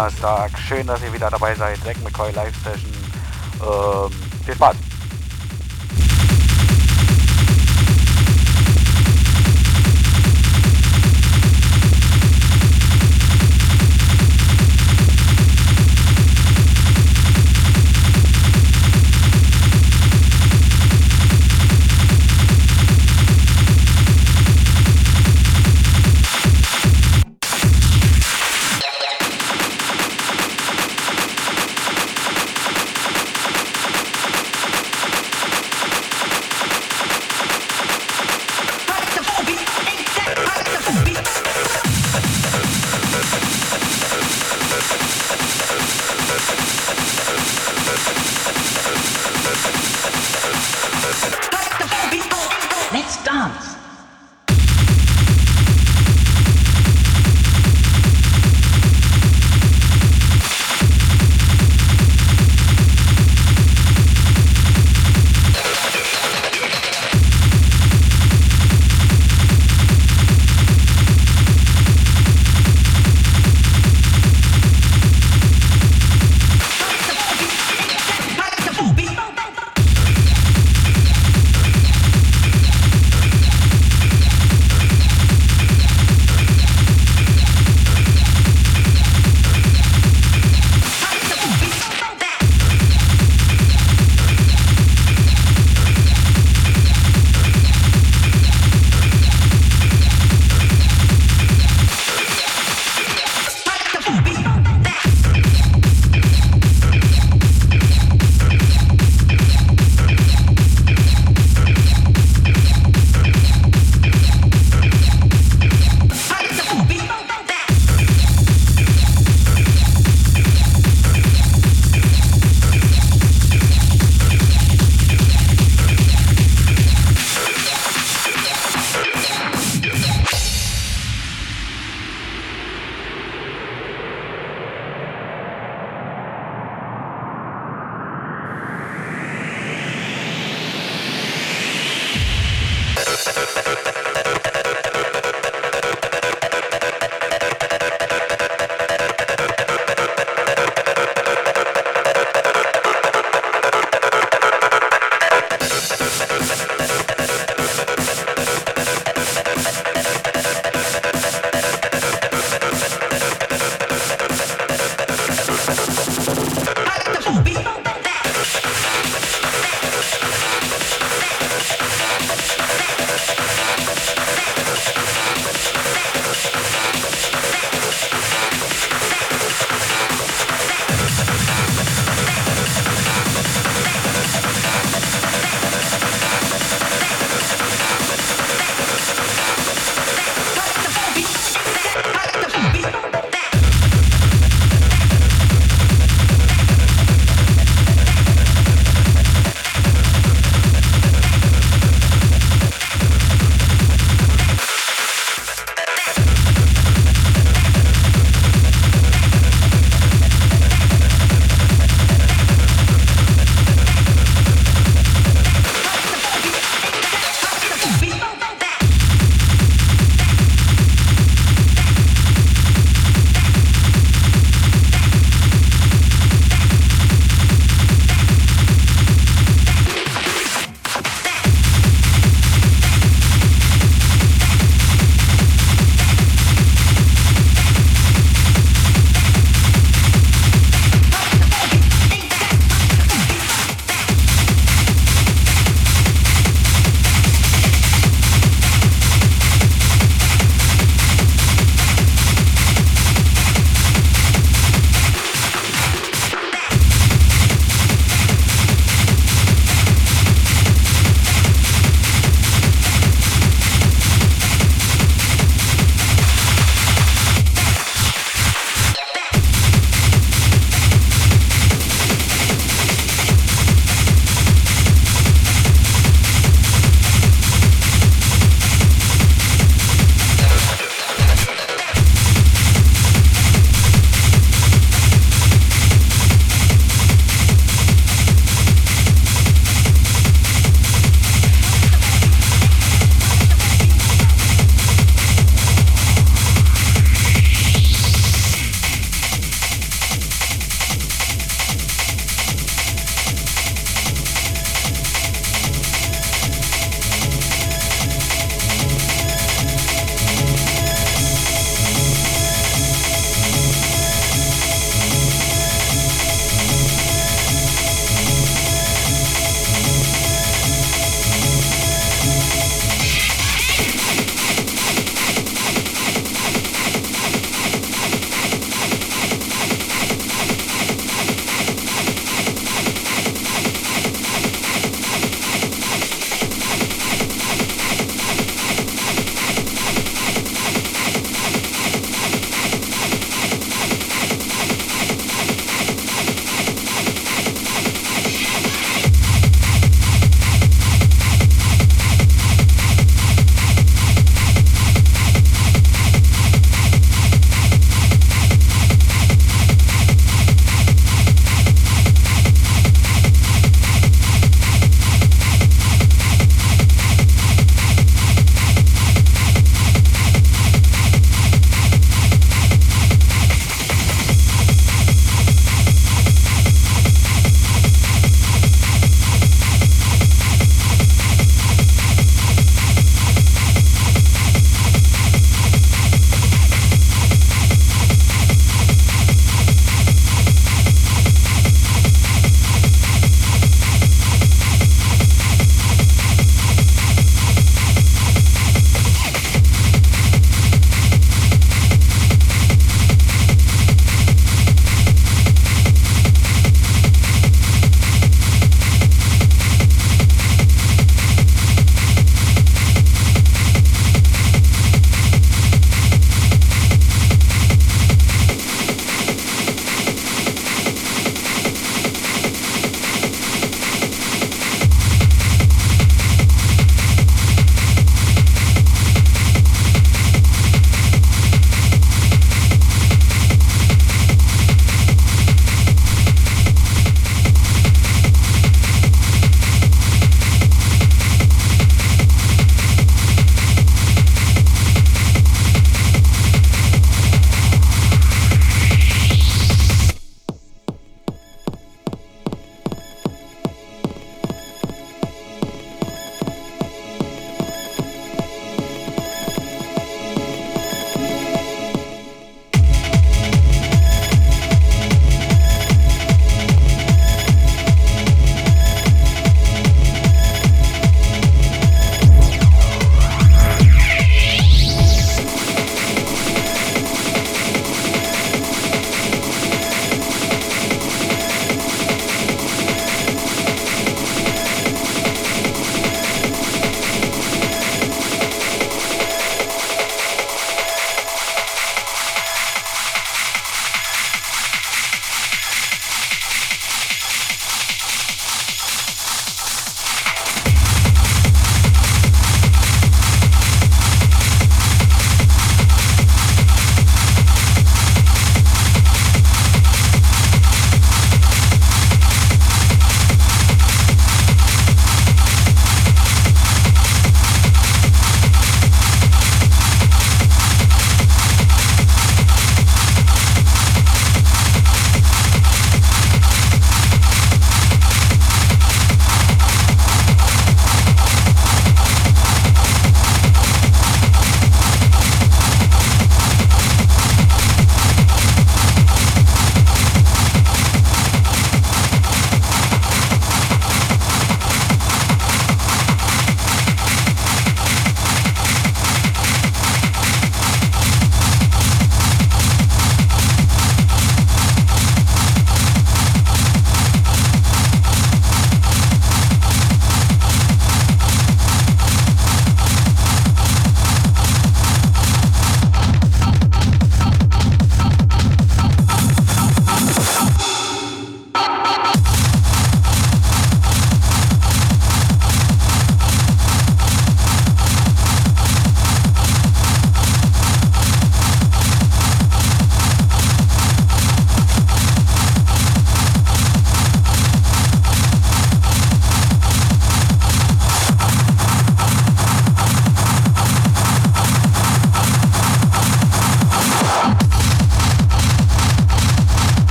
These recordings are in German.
Donnerstag. Schön, dass ihr wieder dabei seid. Zack McCoy Live Session. Ähm, viel Spaß.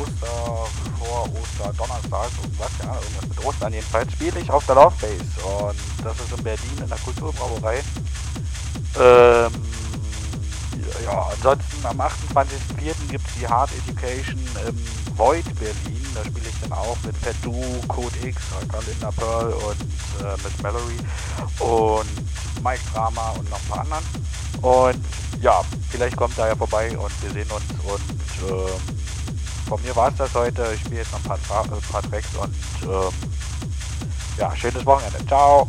Oster, vor Oster, Donnerstag, irgendwas, ja, irgendwas mit Ostern jedenfalls, spiele ich auf der Love Base und das ist in Berlin in der Kulturbrauerei. Ähm, ja, ansonsten am 28.04. gibt es die Hard Education im Void Berlin. Da spiele ich dann auch mit Fat Du, Code X, Linda Pearl und äh, mit Mallory und Mike Drama und noch ein paar anderen. Und ja, vielleicht kommt da ja vorbei und wir sehen uns. Und ähm, von mir war es das heute. Ich spiele jetzt noch ein paar, äh, paar Tracks und ähm, ja, schönes Wochenende. Ciao.